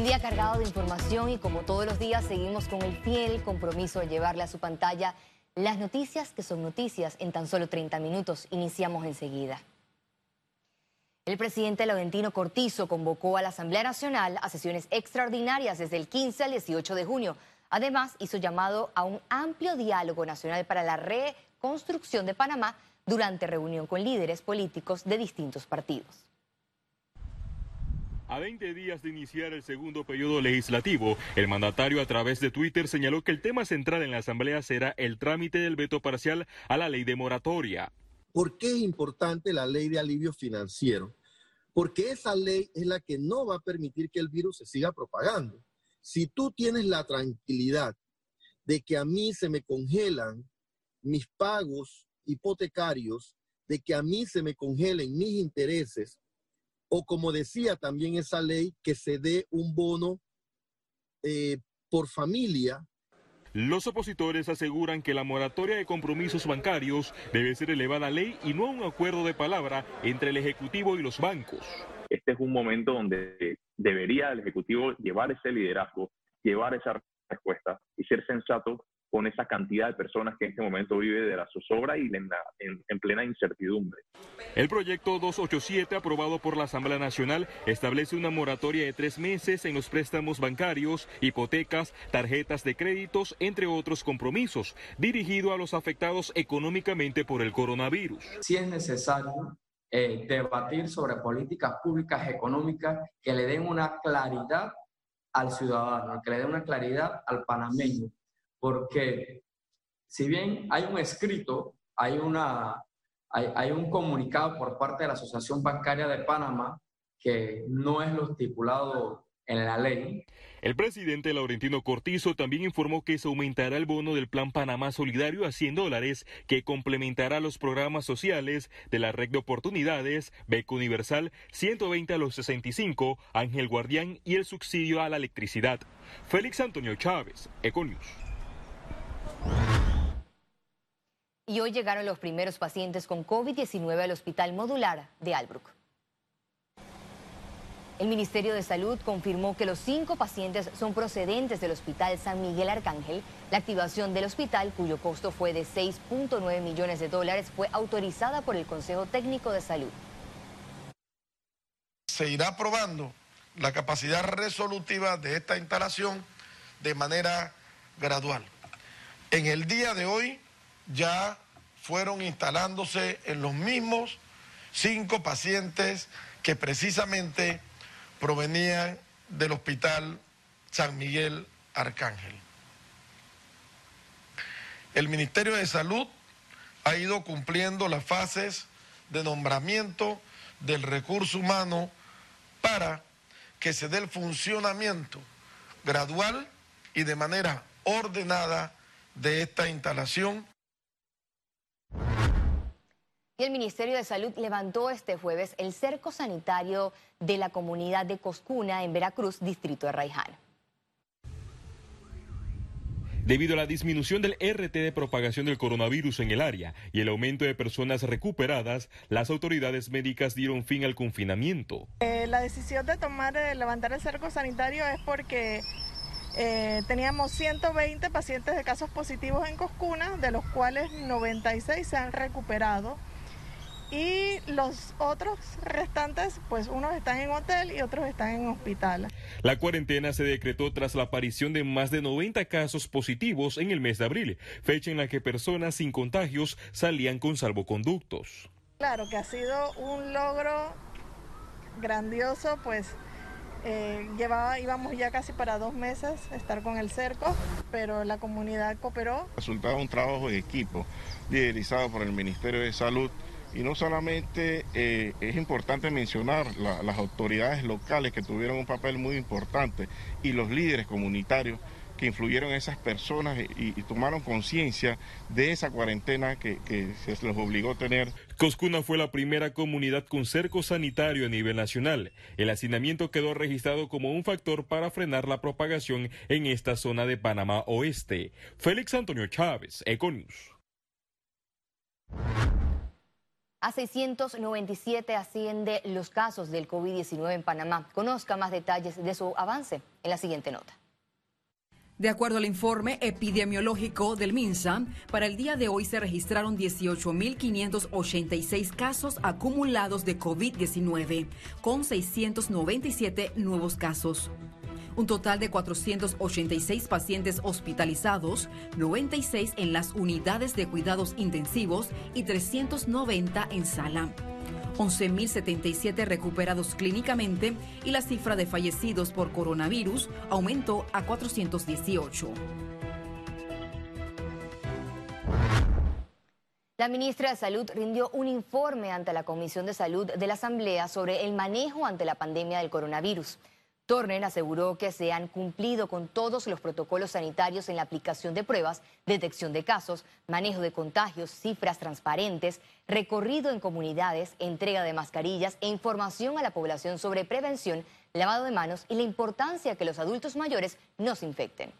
Un día cargado de información y como todos los días seguimos con el fiel compromiso de llevarle a su pantalla las noticias que son noticias en tan solo 30 minutos. Iniciamos enseguida. El presidente Laurentino Cortizo convocó a la Asamblea Nacional a sesiones extraordinarias desde el 15 al 18 de junio. Además, hizo llamado a un amplio diálogo nacional para la reconstrucción de Panamá durante reunión con líderes políticos de distintos partidos. A 20 días de iniciar el segundo periodo legislativo, el mandatario a través de Twitter señaló que el tema central en la Asamblea será el trámite del veto parcial a la ley de moratoria. ¿Por qué es importante la ley de alivio financiero? Porque esa ley es la que no va a permitir que el virus se siga propagando. Si tú tienes la tranquilidad de que a mí se me congelan mis pagos hipotecarios, de que a mí se me congelen mis intereses, o como decía también esa ley, que se dé un bono eh, por familia. Los opositores aseguran que la moratoria de compromisos bancarios debe ser elevada a ley y no a un acuerdo de palabra entre el Ejecutivo y los bancos. Este es un momento donde debería el Ejecutivo llevar ese liderazgo, llevar esa respuesta y ser sensato con esa cantidad de personas que en este momento vive de la zozobra y en, plena incertidumbre. El proyecto 287, aprobado por la Asamblea Nacional, establece una moratoria de tres meses en los préstamos bancarios, hipotecas, tarjetas de créditos, entre otros compromisos, dirigido a los afectados económicamente por el coronavirus. Si es necesario eh, debatir sobre políticas públicas económicas que le den una claridad al ciudadano, que le den una claridad al panameño porque si bien hay un escrito, hay, una, hay, un comunicado por parte de la Asociación Bancaria de Panamá que no es lo estipulado en la ley. El presidente Laurentino Cortizo también informó que se aumentará el bono del Plan Panamá Solidario a 100 dólares, que complementará los programas sociales de la Red de Oportunidades, Beco Universal, 120 a los 65, Ángel Guardián y el subsidio a la electricidad. Félix Antonio Chávez, Econius. Y hoy llegaron los primeros pacientes con COVID-19 al Hospital Modular de Albrook. El Ministerio de Salud confirmó que los cinco pacientes son procedentes del Hospital San Miguel Arcángel. La activación del hospital, cuyo costo fue de 6.9 millones de dólares, fue autorizada por el Consejo Técnico de Salud. Se irá probando la capacidad resolutiva de esta instalación de manera gradual. En el día de hoy ya fueron instalándose en los mismos cinco pacientes que precisamente provenían del Hospital San Miguel Arcángel. El Ministerio de Salud ha ido cumpliendo las fases de nombramiento del recurso humano para que se dé el funcionamiento gradual y de manera ordenada de esta instalación. Y el Ministerio de Salud levantó este jueves el cerco sanitario de la comunidad de Coscuna en Veracruz, distrito de Raiján. Debido a la disminución del RT de propagación del coronavirus en el área y el aumento de personas recuperadas, las autoridades médicas dieron fin al confinamiento. Eh, la decisión de tomar, de levantar el cerco sanitario es porque eh, teníamos 120 pacientes de casos positivos en Coscuna, de los cuales 96 se han recuperado. Y los otros restantes, pues unos están en hotel y otros están en hospital. La cuarentena se decretó tras la aparición de más de 90 casos positivos en el mes de abril, fecha en la que personas sin contagios salían con salvoconductos. Claro que ha sido un logro grandioso, pues eh, llevaba, íbamos ya casi para dos meses estar con el cerco, pero la comunidad cooperó. Resultado de un trabajo de equipo liderizado por el Ministerio de Salud y no solamente eh, es importante mencionar las autoridades locales que tuvieron un papel muy importante y los líderes comunitarios que influyeron esas personas y, tomaron conciencia de esa cuarentena que, que, se les obligó a tener. Coscuna fue la primera comunidad con cerco sanitario a nivel nacional. El hacinamiento quedó registrado como un factor para frenar la propagación en esta zona de Panamá Oeste. Félix Antonio Chávez, Econius. A 697 asciende los casos del COVID-19 en Panamá. Conozca más detalles de su avance en la siguiente nota. De acuerdo al informe epidemiológico del MINSA, para el día de hoy se registraron 18.586 casos acumulados de COVID-19, con 697 nuevos casos. Un total de 486 pacientes hospitalizados, 96 en las unidades de cuidados intensivos y 390 en sala. 11.077 recuperados clínicamente y la cifra de fallecidos por coronavirus aumentó a 418. La ministra de Salud rindió un informe ante la Comisión de Salud de la Asamblea sobre el manejo ante la pandemia del coronavirus. Tornen aseguró que se han cumplido con todos los protocolos sanitarios en la aplicación de pruebas, detección de casos, manejo de contagios, cifras transparentes, recorrido en comunidades, entrega de mascarillas e información a la población sobre prevención, lavado de manos y la importancia que los adultos mayores no se infecten.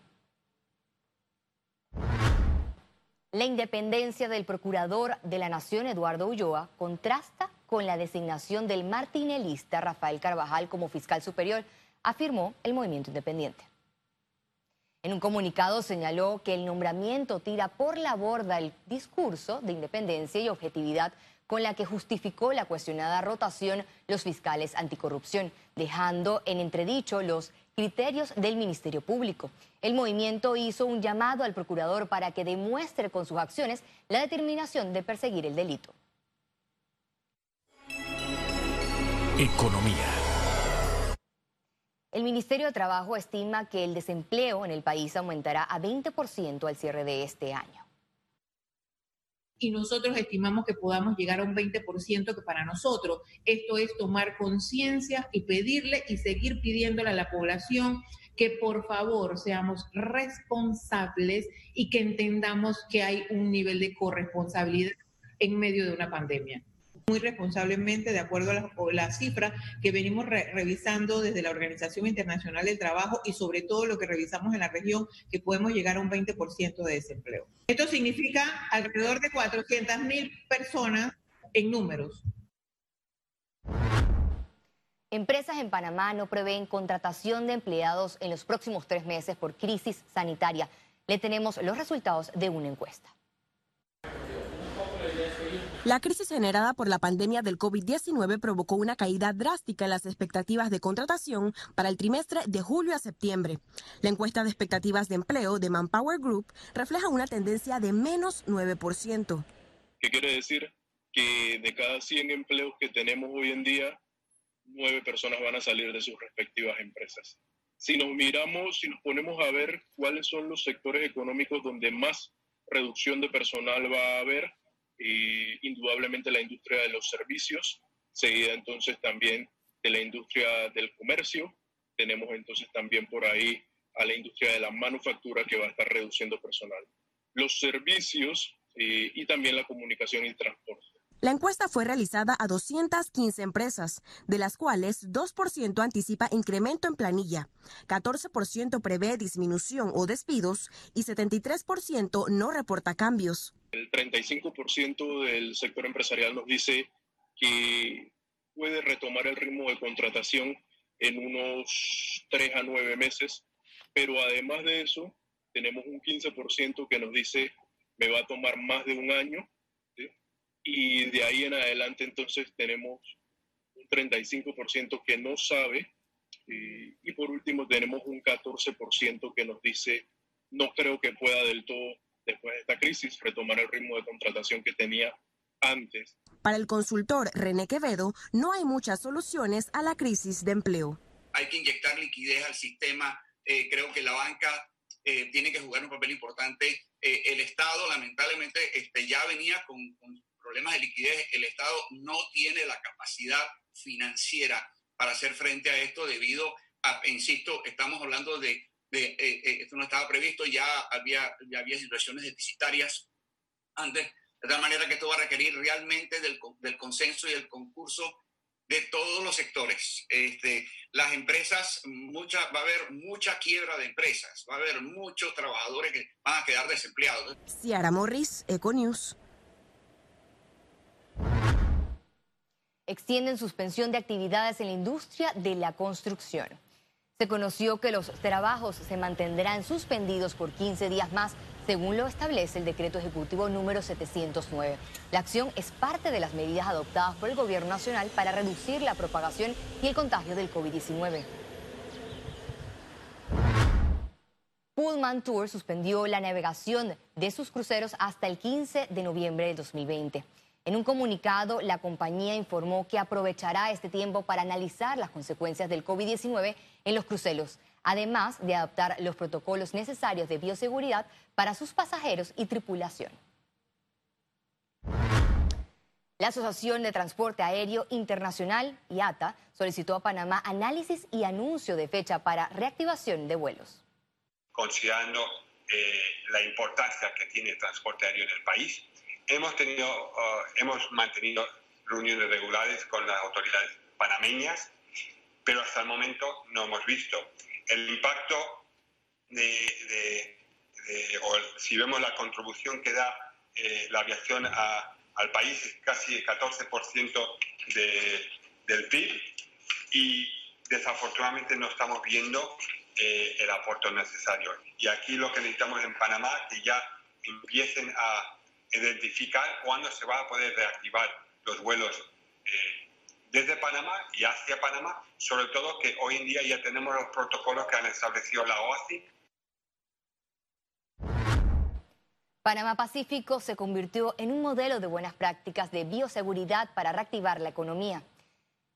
La independencia del procurador de la Nación, Eduardo Ulloa, contrasta con la designación del martinelista Rafael Carvajal como fiscal superior afirmó el movimiento independiente. En un comunicado señaló que el nombramiento tira por la borda el discurso de independencia y objetividad con la que justificó la cuestionada rotación los fiscales anticorrupción, dejando en entredicho los criterios del Ministerio Público. El movimiento hizo un llamado al procurador para que demuestre con sus acciones la determinación de perseguir el delito. Economía. El Ministerio de Trabajo estima que el desempleo en el país aumentará a 20% al cierre de este año. Y nosotros estimamos que podamos llegar a un 20% que para nosotros esto es tomar conciencia y pedirle y seguir pidiéndole a la población que por favor seamos responsables y que entendamos que hay un nivel de corresponsabilidad en medio de una pandemia muy responsablemente, de acuerdo a la, la cifra que venimos revisando desde la Organización Internacional del Trabajo y sobre todo lo que revisamos en la región, que podemos llegar a un 20% de desempleo. Esto significa alrededor de 400 mil personas en números. Empresas en Panamá no prevén contratación de empleados en los próximos tres meses por crisis sanitaria. Le tenemos los resultados de una encuesta. La crisis generada por la pandemia del COVID-19 provocó una caída drástica en las expectativas de contratación para el trimestre de julio a septiembre. La encuesta de expectativas de empleo de Manpower Group refleja una tendencia de menos 9%. ¿Qué quiere decir? Que de cada 100 empleos que tenemos hoy en día, 9 personas van a salir de sus respectivas empresas. Si nos miramos, si nos ponemos a ver cuáles son los sectores económicos donde más reducción de personal va a haber, y indudablemente la industria de los servicios, seguida entonces también de la industria del comercio. Tenemos entonces también por ahí a la industria de la manufactura que va a estar reduciendo personal. Los servicios eh, y también la comunicación y transporte. La encuesta fue realizada a 215 empresas, de las cuales 2% anticipa incremento en planilla, 14% prevé disminución o despidos y 73% no reporta cambios. El 35% del sector empresarial nos dice que puede retomar el ritmo de contratación en unos 3 a 9 meses, pero además de eso, tenemos un 15% que nos dice me va a tomar más de un año, y de ahí en adelante entonces tenemos un 35% que no sabe, y por último tenemos un 14% que nos dice no creo que pueda del todo después de esta crisis, retomar el ritmo de contratación que tenía antes. Para el consultor René Quevedo, no hay muchas soluciones a la crisis de empleo. Hay que inyectar liquidez al sistema. Eh, creo que la banca eh, tiene que jugar un papel importante. Eh, el Estado, lamentablemente, este, ya venía con, problemas de liquidez. El Estado no tiene la capacidad financiera para hacer frente a esto debido a, insisto, estamos hablando de de, eh, eh, esto no estaba previsto, ya había, ya había situaciones deficitarias antes, de tal manera que esto va a requerir realmente del, del consenso y el concurso de todos los sectores. Este, las empresas, mucha, va a haber mucha quiebra de empresas, va a haber muchos trabajadores que van a quedar desempleados. Ciara Morris, Econews. extienden suspensión de actividades en la industria de la construcción. Se conoció que los trabajos se mantendrán suspendidos por 15 días más, según lo establece el decreto ejecutivo número 709. La acción es parte de las medidas adoptadas por el gobierno nacional para reducir la propagación y el contagio del COVID-19. Pullman Tour suspendió la navegación de sus cruceros hasta el 15 de noviembre de 2020. En un comunicado, la compañía informó que aprovechará este tiempo para analizar las consecuencias del COVID-19 en los cruceros, además de adoptar los protocolos necesarios de bioseguridad para sus pasajeros y tripulación. La Asociación de Transporte Aéreo Internacional, IATA, solicitó a Panamá análisis y anuncio de fecha para reactivación de vuelos. Considerando eh, la importancia que tiene el transporte aéreo en el país, hemos, tenido, uh, hemos mantenido reuniones regulares con las autoridades panameñas, pero hasta el momento no hemos visto el impacto de, o si vemos la contribución que da eh, la aviación al país, es casi el 14% del PIB y desafortunadamente no estamos viendo eh, el aporte necesario. Y aquí lo que necesitamos en Panamá, que ya empiecen a identificar cuándo se va a poder reactivar los vuelos eh, desde Panamá y hacia Panamá, sobre todo que hoy en día ya tenemos los protocolos que han establecido la OASI. Panamá Pacífico se convirtió en un modelo de buenas prácticas de bioseguridad para reactivar la economía.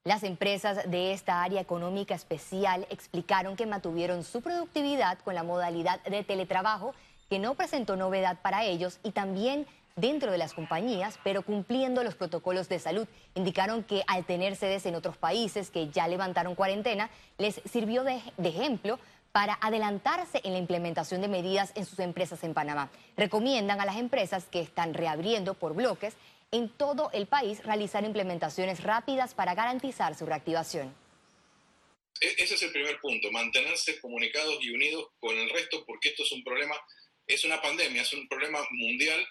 Las empresas de esta área económica especial explicaron que mantuvieron su productividad con la modalidad de teletrabajo, que no presentó novedad para ellos y también dentro de las compañías, pero cumpliendo los protocolos de salud. Indicaron que al tener sedes en otros países que ya levantaron cuarentena, les sirvió de, ejemplo para adelantarse en la implementación de medidas en sus empresas en Panamá. Recomiendan a las empresas que están reabriendo por bloques en todo el país realizar implementaciones rápidas para garantizar su reactivación. E-, ese es el primer punto, mantenerse comunicados y unidos con el resto porque esto es un problema, es una pandemia, es un problema mundial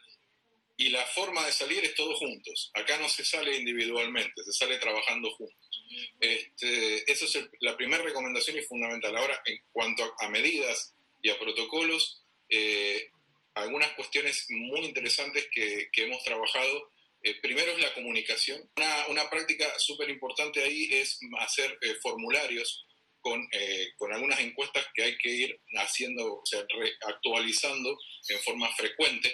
y la forma de salir es todos juntos. Acá no se sale individualmente, se sale trabajando juntos. Este, esa es la primera recomendación y fundamental. Ahora, en cuanto a, medidas y a protocolos, eh, algunas cuestiones muy interesantes que, hemos trabajado. Eh, primero es la comunicación. Una, práctica súper importante ahí es hacer eh, formularios con, con, algunas encuestas que hay que ir haciendo, o sea, actualizando en forma frecuente